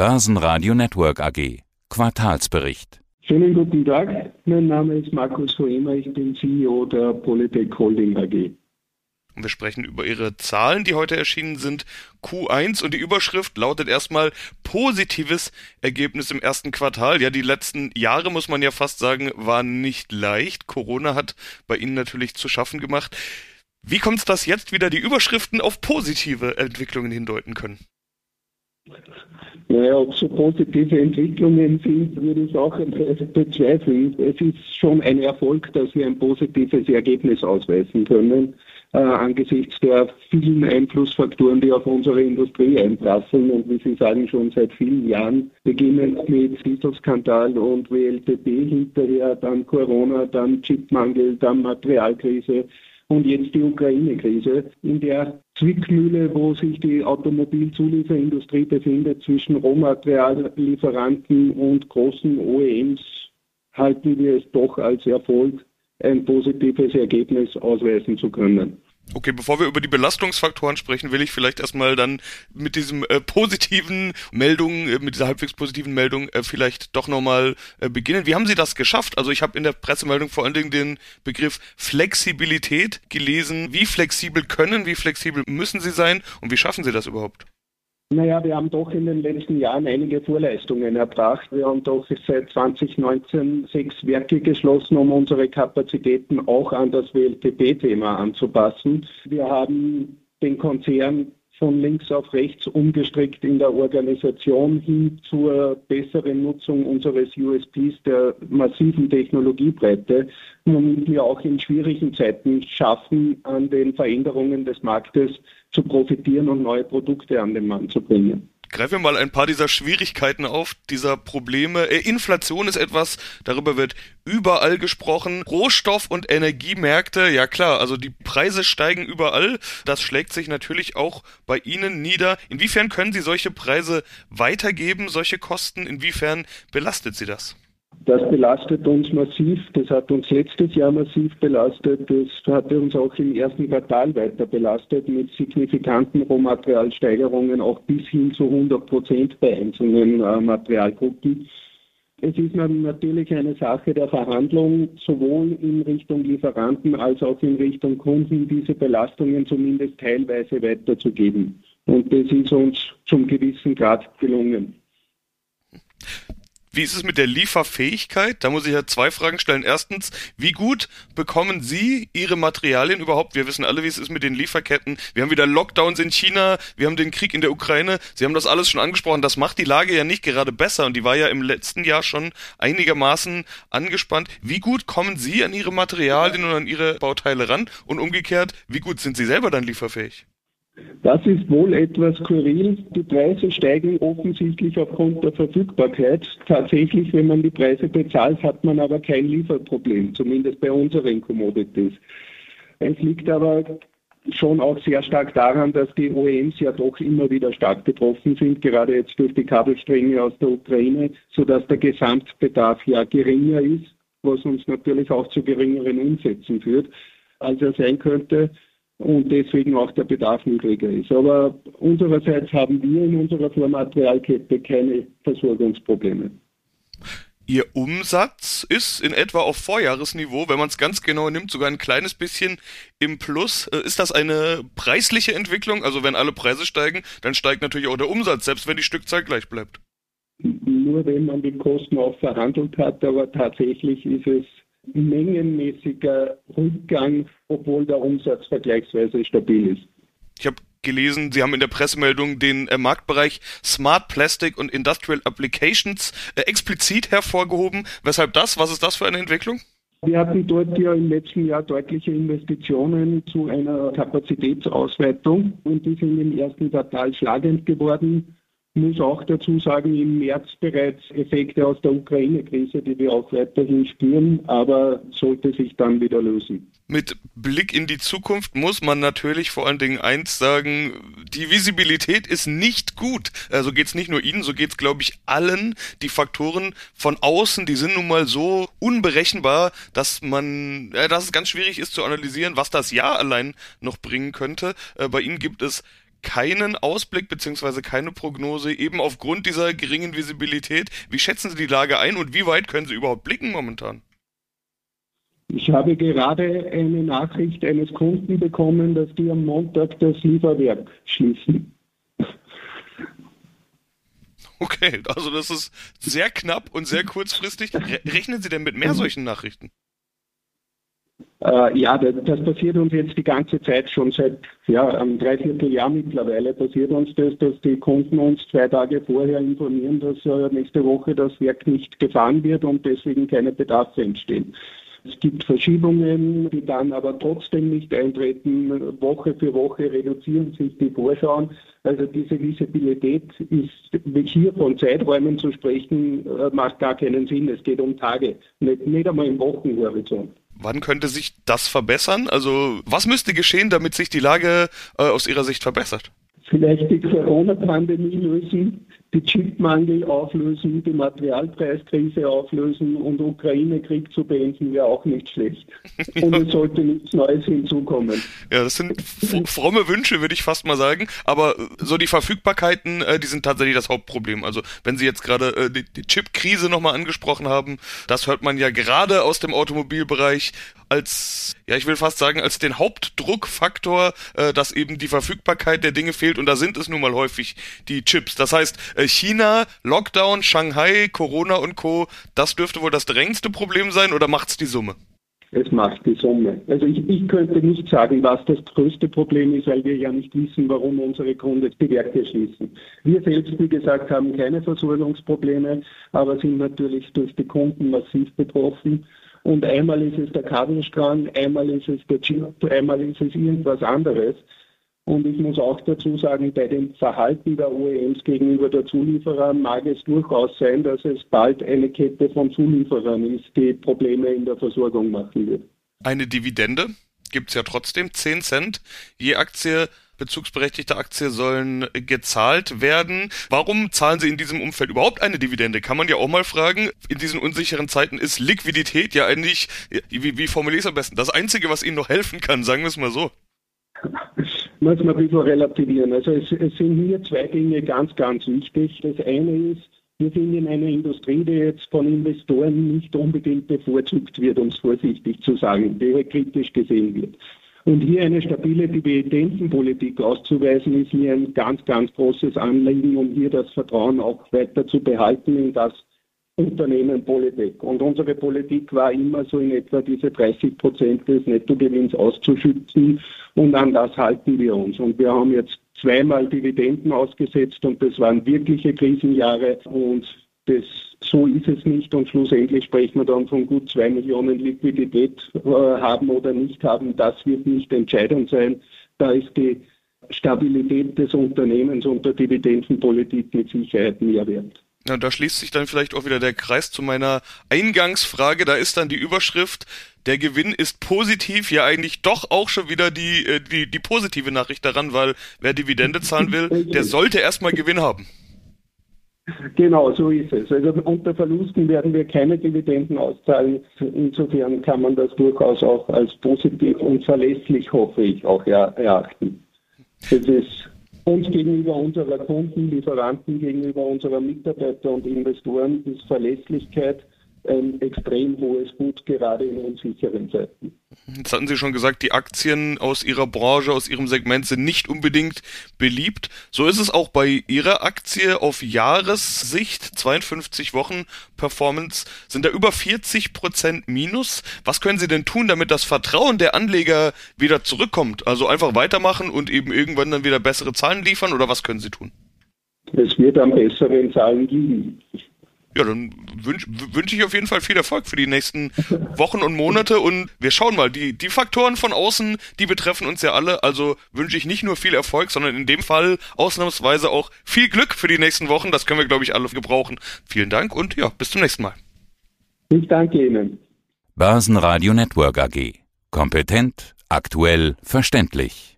Börsenradio Network AG. Quartalsbericht. Schönen guten Tag. Mein Name ist Markus Hoemer. Ich bin CEO der Polytech Holding AG. Und wir sprechen über Ihre Zahlen, die heute erschienen sind. Q1 und die Überschrift lautet erstmal positives Ergebnis im ersten Quartal. Ja, die letzten Jahre, muss man ja fast sagen, waren nicht leicht. Corona hat bei Ihnen natürlich zu schaffen gemacht. Wie kommt es, dass jetzt wieder die Überschriften auf positive Entwicklungen hindeuten können? Naja, ob so positive Entwicklungen sind, würde ich auch bezweifeln. Es ist schon ein Erfolg, dass wir ein positives Ergebnis ausweisen können, äh, angesichts der vielen Einflussfaktoren, die auf unsere Industrie einprasseln und wie Sie sagen, schon seit vielen Jahren, beginnend mit Dieselskandal und WLTP hinterher, dann Corona, dann Chipmangel, dann Materialkrise und jetzt die Ukraine-Krise, in der Zwickmühle, wo sich die Automobilzulieferindustrie befindet zwischen Rohmateriallieferanten und großen OEMs, halten wir es doch als Erfolg, ein positives Ergebnis ausweisen zu können. Okay, bevor wir über die Belastungsfaktoren sprechen, will ich vielleicht erstmal dann mit diesem äh, positiven Meldung, äh, mit dieser halbwegs positiven Meldung äh, vielleicht doch nochmal äh, beginnen. Wie haben Sie das geschafft? Also ich habe in der Pressemeldung vor allen Dingen den Begriff Flexibilität gelesen. Wie flexibel können, wie flexibel müssen Sie sein und wie schaffen Sie das überhaupt? Naja, wir haben doch in den letzten Jahren einige Vorleistungen erbracht. Wir haben doch seit 2019 sechs Werke geschlossen, um unsere Kapazitäten auch an das WLTP-Thema anzupassen. Wir haben den Konzern von links auf rechts umgestrickt in der Organisation hin zur besseren Nutzung unseres USPs der massiven Technologiebreite, womit wir auch in schwierigen Zeiten schaffen, an den Veränderungen des Marktes zu profitieren und neue Produkte an den Mann zu bringen. Greifen wir mal ein paar dieser Schwierigkeiten auf, dieser Probleme. Äh, Inflation ist etwas, darüber wird überall gesprochen. Rohstoff- und Energiemärkte, ja klar, also die Preise steigen überall. Das schlägt sich natürlich auch bei Ihnen nieder. Inwiefern können Sie solche Preise weitergeben, solche Kosten? Inwiefern belastet Sie das? Das belastet uns massiv. Das hat uns letztes Jahr massiv belastet. Das hatte uns auch im ersten Quartal weiter belastet mit signifikanten Rohmaterialsteigerungen, auch bis hin zu 100 Prozent bei einzelnen äh, Materialgruppen. Es ist natürlich eine Sache der Verhandlung, sowohl in Richtung Lieferanten als auch in Richtung Kunden, diese Belastungen zumindest teilweise weiterzugeben. Und das ist uns zum gewissen Grad gelungen. Wie ist es mit der Lieferfähigkeit? Da muss ich ja zwei Fragen stellen. Erstens, wie gut bekommen Sie Ihre Materialien überhaupt? Wir wissen alle, wie es ist mit den Lieferketten. Wir haben wieder Lockdowns in China, wir haben den Krieg in der Ukraine. Sie haben das alles schon angesprochen. Das macht die Lage ja nicht gerade besser und die war ja im letzten Jahr schon einigermaßen angespannt. Wie gut kommen Sie an Ihre Materialien und an Ihre Bauteile ran? Und umgekehrt, wie gut sind Sie selber dann lieferfähig? Das ist wohl etwas skurril. Die Preise steigen offensichtlich aufgrund der Verfügbarkeit. Tatsächlich, wenn man die Preise bezahlt, hat man aber kein Lieferproblem, zumindest bei unseren Commodities. Es liegt aber schon auch sehr stark daran, dass die OEMs ja doch immer wieder stark betroffen sind, gerade jetzt durch die Kabelstränge aus der Ukraine, sodass der Gesamtbedarf ja geringer ist, was uns natürlich auch zu geringeren Umsätzen führt, als er sein könnte und deswegen auch der Bedarf niedriger ist. Aber unsererseits haben wir in unserer Vormaterialkette keine Versorgungsprobleme. Ihr Umsatz ist in etwa auf Vorjahresniveau, wenn man es ganz genau nimmt, sogar ein kleines bisschen im Plus. Äh, ist das eine preisliche Entwicklung? Also wenn alle Preise steigen, dann steigt natürlich auch der Umsatz, selbst wenn die Stückzahl gleich bleibt. Nur wenn man die Kosten auch verhandelt hat, aber tatsächlich ist es mengenmäßiger Rückgang, obwohl der Umsatz vergleichsweise stabil ist. Ich habe gelesen, Sie haben in der Pressemeldung den äh, Marktbereich Smart Plastic und Industrial Applications äh, explizit hervorgehoben. Weshalb das? Was ist das für eine Entwicklung? Wir hatten dort ja im letzten Jahr deutliche Investitionen zu einer Kapazitätsausweitung und die sind im ersten Quartal schlagend geworden muss auch dazu sagen, im März bereits Effekte aus der Ukraine-Krise, die wir auch weiterhin spüren, aber sollte sich dann wieder lösen. Mit Blick in die Zukunft muss man natürlich vor allen Dingen eins sagen, die Visibilität ist nicht gut. Also geht's nicht nur Ihnen, so geht's glaube ich allen. Die Faktoren von außen, die sind nun mal so unberechenbar, dass man, ja, dass es ganz schwierig ist zu analysieren, was das Jahr allein noch bringen könnte. Äh, bei Ihnen gibt es keinen Ausblick beziehungsweise keine Prognose, eben aufgrund dieser geringen Visibilität. Wie schätzen Sie die Lage ein und wie weit können Sie überhaupt blicken momentan? Ich habe gerade eine Nachricht eines Kunden bekommen, dass die am Montag das Lieferwerk schließen. Okay, also das ist sehr knapp und sehr kurzfristig. Rechnen Sie denn mit mehr solchen Nachrichten? Äh, ja, das, das, passiert uns jetzt die ganze Zeit schon seit ja, einem Dreivierteljahr mittlerweile passiert uns das, dass die Kunden uns zwei Tage vorher informieren, dass äh, nächste Woche das Werk nicht gefahren wird und deswegen keine Bedarfe entstehen. Es gibt Verschiebungen, die dann aber trotzdem nicht eintreten. Woche für Woche reduzieren sich die Vorschauen. Also diese Visibilität ist, hier von Zeiträumen zu sprechen, äh, macht gar keinen Sinn. Es geht um Tage, nicht, nicht einmal im Wochenhorizont. Wann könnte sich das verbessern? Also was müsste geschehen, damit sich die Lage äh, aus Ihrer Sicht verbessert? Vielleicht die Corona-Pandemie lösen, die Chipmangel auflösen, die Materialpreiskrise auflösen und Ukraine-Krieg zu beenden, wäre auch nicht schlecht. Und es sollte nichts Neues hinzukommen. Ja, das sind fromme Wünsche, würde ich fast mal sagen. Aber äh, so die Verfügbarkeiten, äh, die sind tatsächlich das Hauptproblem. Also wenn Sie jetzt gerade äh, die, die Chip-Krise nochmal angesprochen haben, das hört man ja gerade aus dem Automobilbereich als, ja, ich will fast sagen, als den Hauptdruckfaktor, dass eben die Verfügbarkeit der Dinge fehlt. Und da sind es nun mal häufig die Chips. Das heißt, China, Lockdown, Shanghai, Corona und Co., das dürfte wohl das drängendste Problem sein oder macht's die Summe? Es macht die Summe. Also ich, ich, könnte nicht sagen, was das größte Problem ist, weil wir ja nicht wissen, warum unsere Kunden die Werke schließen. Wir selbst, wie gesagt, haben keine Versorgungsprobleme, aber sind natürlich durch die Kunden massiv betroffen. Und einmal ist es der Kabelstrang, einmal ist es der Chip, einmal ist es irgendwas anderes. Und ich muss auch dazu sagen, bei dem Verhalten der OEMs gegenüber der Zulieferer mag es durchaus sein, dass es bald eine Kette von Zulieferern ist, die Probleme in der Versorgung machen wird. Eine Dividende gibt es ja trotzdem, 10 Cent je Aktie bezugsberechtigte Aktie sollen gezahlt werden. Warum zahlen Sie in diesem Umfeld überhaupt eine Dividende? Kann man ja auch mal fragen. In diesen unsicheren Zeiten ist Liquidität ja eigentlich, wie, wie formuliere ich es am besten, das Einzige, was Ihnen noch helfen kann, sagen wir es mal so. Muss man ein bisschen relativieren. Also es, es sind hier zwei Dinge ganz, ganz wichtig. Das eine ist, wir sind in einer Industrie, die jetzt von Investoren nicht unbedingt bevorzugt wird, um es vorsichtig zu sagen, die kritisch gesehen wird. Und hier eine stabile Dividendenpolitik auszuweisen, ist mir ein ganz, ganz großes Anliegen, um hier das Vertrauen auch weiter zu behalten in das Unternehmen Politik. Und unsere Politik war immer so in etwa diese 30 Prozent des Nettogewinns auszuschütten und an das halten wir uns. Und wir haben jetzt zweimal Dividenden ausgesetzt und das waren wirkliche Krisenjahre und das, so ist es nicht und schlussendlich sprechen wir dann von gut zwei Millionen Liquidität äh, haben oder nicht haben. Das wird nicht entscheidend sein. Da ist die Stabilität des Unternehmens und der Dividendenpolitik mit Sicherheit mehr wert. Ja, da schließt sich dann vielleicht auch wieder der Kreis zu meiner Eingangsfrage. Da ist dann die Überschrift, der Gewinn ist positiv, ja eigentlich doch auch schon wieder die, äh, die, die positive Nachricht daran, weil wer Dividende zahlen will, der sollte erstmal Gewinn haben. Genau, so ist es. Also unter Verlusten werden wir keine Dividenden auszahlen. Insofern kann man das durchaus auch als positiv und verlässlich, hoffe ich, auch erachten. Es ist uns gegenüber unserer Kunden, Lieferanten, gegenüber unserer Mitarbeiter und Investoren ist Verlässlichkeit ein extrem hohes Gut, gerade in unsicheren Zeiten. Jetzt hatten Sie schon gesagt, die Aktien aus Ihrer Branche, aus Ihrem Segment sind nicht unbedingt beliebt. So ist es auch bei Ihrer Aktie auf Jahressicht, 52 Wochen Performance, sind da über 40 Prozent Minus. Was können Sie denn tun, damit das Vertrauen der Anleger wieder zurückkommt? Also einfach weitermachen und eben irgendwann dann wieder bessere Zahlen liefern oder was können Sie tun? Es wird an besseren Zahlen liegen. Ja, dann wünsche wünsch ich auf jeden Fall viel Erfolg für die nächsten Wochen und Monate und wir schauen mal, die, die Faktoren von außen, die betreffen uns ja alle, also wünsche ich nicht nur viel Erfolg, sondern in dem Fall ausnahmsweise auch viel Glück für die nächsten Wochen, das können wir glaube ich alle gebrauchen. Vielen Dank und ja, bis zum nächsten Mal. Ich danke Ihnen. Börsenradio Network AG. Kompetent, aktuell, verständlich.